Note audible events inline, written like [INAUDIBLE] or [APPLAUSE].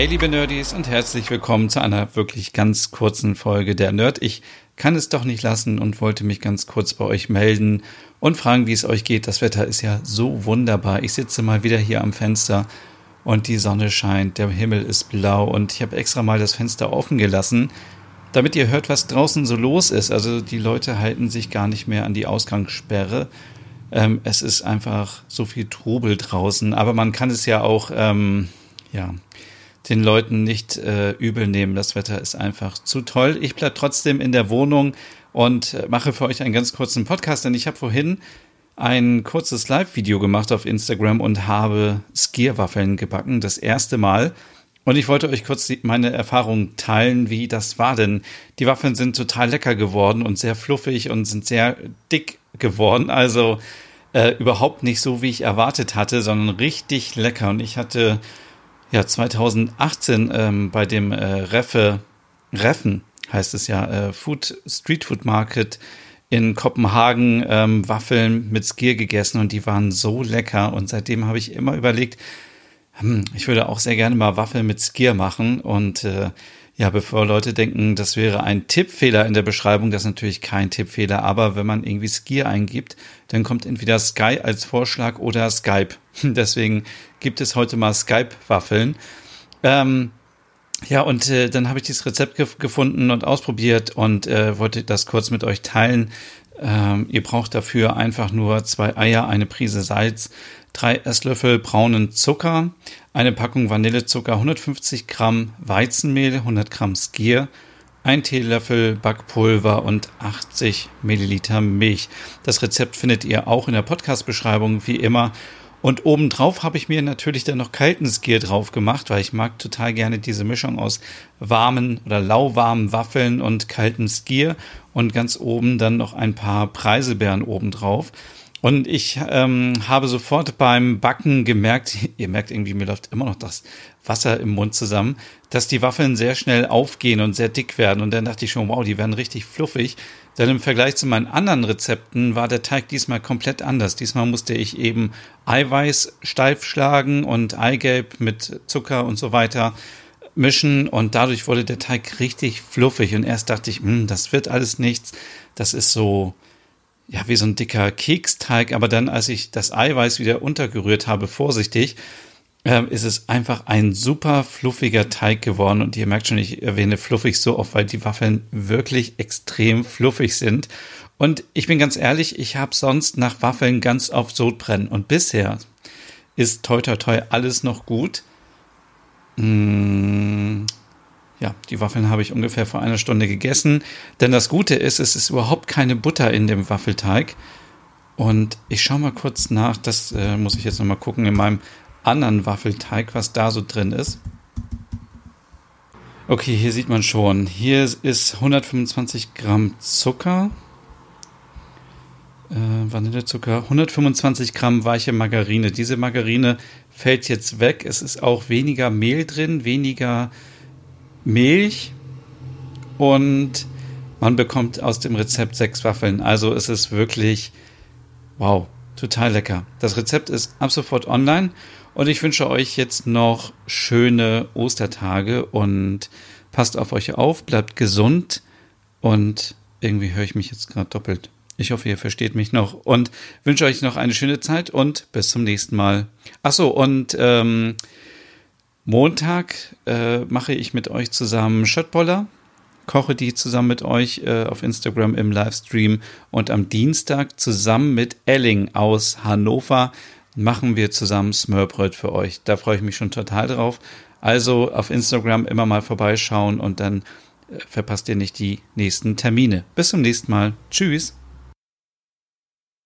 Hey liebe Nerdies und herzlich willkommen zu einer wirklich ganz kurzen Folge der Nerd. Ich kann es doch nicht lassen und wollte mich ganz kurz bei euch melden und fragen, wie es euch geht. Das Wetter ist ja so wunderbar. Ich sitze mal wieder hier am Fenster und die Sonne scheint, der Himmel ist blau und ich habe extra mal das Fenster offen gelassen, damit ihr hört, was draußen so los ist. Also die Leute halten sich gar nicht mehr an die Ausgangssperre. Ähm, es ist einfach so viel Trubel draußen, aber man kann es ja auch, ähm, ja, den Leuten nicht äh, übel nehmen. Das Wetter ist einfach zu toll. Ich bleibe trotzdem in der Wohnung und äh, mache für euch einen ganz kurzen Podcast, denn ich habe vorhin ein kurzes Live-Video gemacht auf Instagram und habe Skierwaffeln gebacken, das erste Mal. Und ich wollte euch kurz meine Erfahrung teilen, wie das war, denn die Waffeln sind total lecker geworden und sehr fluffig und sind sehr dick geworden. Also äh, überhaupt nicht so, wie ich erwartet hatte, sondern richtig lecker. Und ich hatte ja 2018 ähm, bei dem äh, Reffe, Reffen heißt es ja, äh, Food, Street Food Market in Kopenhagen ähm, Waffeln mit Skier gegessen und die waren so lecker. Und seitdem habe ich immer überlegt, hm, ich würde auch sehr gerne mal Waffeln mit Skier machen. Und äh, ja, bevor Leute denken, das wäre ein Tippfehler in der Beschreibung, das ist natürlich kein Tippfehler, aber wenn man irgendwie Skier eingibt, dann kommt entweder Sky als Vorschlag oder Skype. [LAUGHS] Deswegen gibt es heute mal Skype-Waffeln. Ähm, ja, und äh, dann habe ich dieses Rezept ge gefunden und ausprobiert und äh, wollte das kurz mit euch teilen. Ähm, ihr braucht dafür einfach nur zwei Eier, eine Prise Salz, drei Esslöffel braunen Zucker, eine Packung Vanillezucker, 150 Gramm Weizenmehl, 100 Gramm Skier, ein Teelöffel Backpulver und 80 Milliliter Milch. Das Rezept findet ihr auch in der Podcast-Beschreibung, wie immer. Und obendrauf habe ich mir natürlich dann noch kalten Skier drauf gemacht, weil ich mag total gerne diese Mischung aus warmen oder lauwarmen Waffeln und kaltem Skier. Und ganz oben dann noch ein paar Preiselbeeren obendrauf. Und ich ähm, habe sofort beim Backen gemerkt, [LAUGHS] ihr merkt irgendwie, mir läuft immer noch das Wasser im Mund zusammen, dass die Waffeln sehr schnell aufgehen und sehr dick werden. Und dann dachte ich schon, wow, die werden richtig fluffig. Denn im Vergleich zu meinen anderen Rezepten war der Teig diesmal komplett anders. Diesmal musste ich eben Eiweiß steif schlagen und Eigelb mit Zucker und so weiter mischen und dadurch wurde der Teig richtig fluffig und erst dachte ich, hm, das wird alles nichts. Das ist so, ja, wie so ein dicker Keksteig, aber dann, als ich das Eiweiß wieder untergerührt habe, vorsichtig, äh, ist es einfach ein super fluffiger Teig geworden. Und ihr merkt schon, ich erwähne fluffig so oft, weil die Waffeln wirklich extrem fluffig sind. Und ich bin ganz ehrlich, ich habe sonst nach Waffeln ganz oft Sodbrennen. Und bisher ist toi toi toi alles noch gut. Mmh ja, die Waffeln habe ich ungefähr vor einer Stunde gegessen. Denn das Gute ist, es ist überhaupt keine Butter in dem Waffelteig. Und ich schaue mal kurz nach, das äh, muss ich jetzt nochmal gucken, in meinem anderen Waffelteig, was da so drin ist. Okay, hier sieht man schon. Hier ist 125 Gramm Zucker. Äh, Vanillezucker, 125 Gramm weiche Margarine. Diese Margarine fällt jetzt weg. Es ist auch weniger Mehl drin, weniger Milch und man bekommt aus dem Rezept sechs Waffeln. Also es ist wirklich, wow, total lecker. Das Rezept ist ab sofort online und ich wünsche euch jetzt noch schöne Ostertage und passt auf euch auf, bleibt gesund und irgendwie höre ich mich jetzt gerade doppelt. Ich hoffe, ihr versteht mich noch und wünsche euch noch eine schöne Zeit und bis zum nächsten Mal. Achso, und ähm, Montag äh, mache ich mit euch zusammen Schöttboller, koche die zusammen mit euch äh, auf Instagram im Livestream und am Dienstag zusammen mit Elling aus Hannover machen wir zusammen Smörbröt für euch. Da freue ich mich schon total drauf. Also auf Instagram immer mal vorbeischauen und dann äh, verpasst ihr nicht die nächsten Termine. Bis zum nächsten Mal. Tschüss.